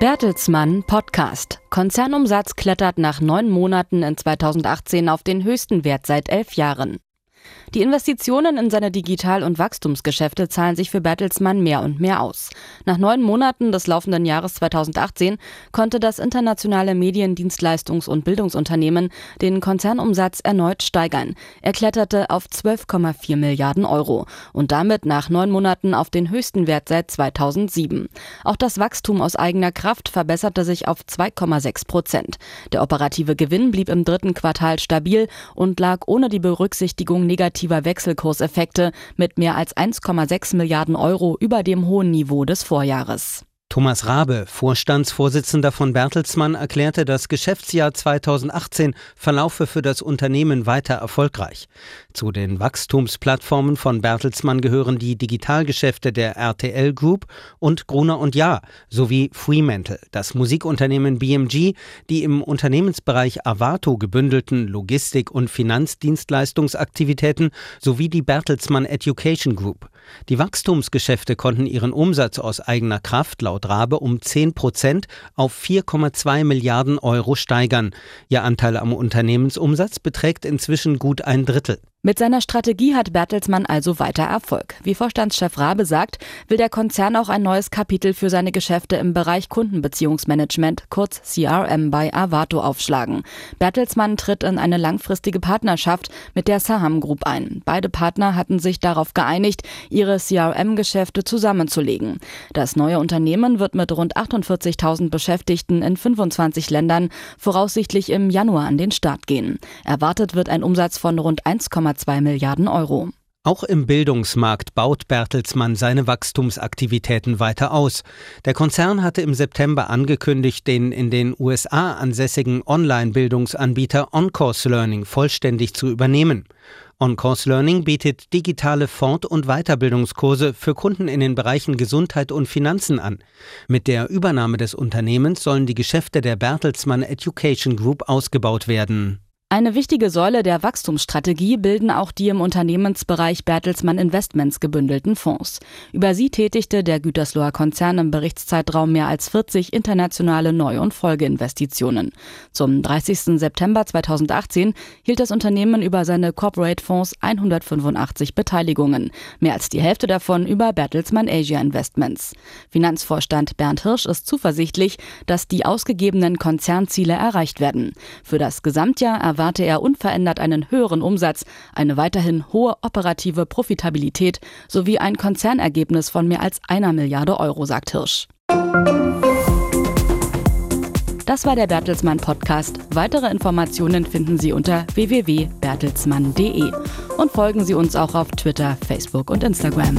Bertelsmann Podcast. Konzernumsatz klettert nach neun Monaten in 2018 auf den höchsten Wert seit elf Jahren. Die Investitionen in seine Digital- und Wachstumsgeschäfte zahlen sich für Bertelsmann mehr und mehr aus. Nach neun Monaten des laufenden Jahres 2018 konnte das internationale Mediendienstleistungs- und Bildungsunternehmen den Konzernumsatz erneut steigern. Er kletterte auf 12,4 Milliarden Euro und damit nach neun Monaten auf den höchsten Wert seit 2007. Auch das Wachstum aus eigener Kraft verbesserte sich auf 2,6 Prozent. Der operative Gewinn blieb im dritten Quartal stabil und lag ohne die Berücksichtigung negativer Wechselkurseffekte mit mehr als 1,6 Milliarden Euro über dem hohen Niveau des Vorjahres. Thomas Rabe, Vorstandsvorsitzender von Bertelsmann, erklärte, das Geschäftsjahr 2018 verlaufe für das Unternehmen weiter erfolgreich. Zu den Wachstumsplattformen von Bertelsmann gehören die Digitalgeschäfte der RTL Group und Gruner und Jahr sowie Fremantle, das Musikunternehmen BMG, die im Unternehmensbereich Avato gebündelten Logistik- und Finanzdienstleistungsaktivitäten sowie die Bertelsmann Education Group. Die Wachstumsgeschäfte konnten ihren Umsatz aus eigener Kraft laut Rabe um 10 Prozent auf 4,2 Milliarden Euro steigern. Ihr Anteil am Unternehmensumsatz beträgt inzwischen gut ein Drittel. Mit seiner Strategie hat Bertelsmann also weiter Erfolg. Wie Vorstandschef Rabe sagt, will der Konzern auch ein neues Kapitel für seine Geschäfte im Bereich Kundenbeziehungsmanagement, kurz CRM, bei Avato aufschlagen. Bertelsmann tritt in eine langfristige Partnerschaft mit der Saham Group ein. Beide Partner hatten sich darauf geeinigt, ihre CRM-Geschäfte zusammenzulegen. Das neue Unternehmen wird mit rund 48.000 Beschäftigten in 25 Ländern voraussichtlich im Januar an den Start gehen. Erwartet wird ein Umsatz von rund 1, 1,2 Milliarden Euro. Auch im Bildungsmarkt baut Bertelsmann seine Wachstumsaktivitäten weiter aus. Der Konzern hatte im September angekündigt, den in den USA ansässigen Online-Bildungsanbieter OnCourse Learning vollständig zu übernehmen. OnCourse Learning bietet digitale Fort- und Weiterbildungskurse für Kunden in den Bereichen Gesundheit und Finanzen an. Mit der Übernahme des Unternehmens sollen die Geschäfte der Bertelsmann Education Group ausgebaut werden. Eine wichtige Säule der Wachstumsstrategie bilden auch die im Unternehmensbereich Bertelsmann Investments gebündelten Fonds. Über sie tätigte der Gütersloher Konzern im Berichtszeitraum mehr als 40 internationale Neu- und Folgeinvestitionen. Zum 30. September 2018 hielt das Unternehmen über seine Corporate Fonds 185 Beteiligungen, mehr als die Hälfte davon über Bertelsmann Asia Investments. Finanzvorstand Bernd Hirsch ist zuversichtlich, dass die ausgegebenen Konzernziele erreicht werden. Für das Gesamtjahr erwarte er unverändert einen höheren Umsatz, eine weiterhin hohe operative Profitabilität sowie ein Konzernergebnis von mehr als einer Milliarde Euro, sagt Hirsch. Das war der Bertelsmann Podcast. Weitere Informationen finden Sie unter www.bertelsmann.de und folgen Sie uns auch auf Twitter, Facebook und Instagram.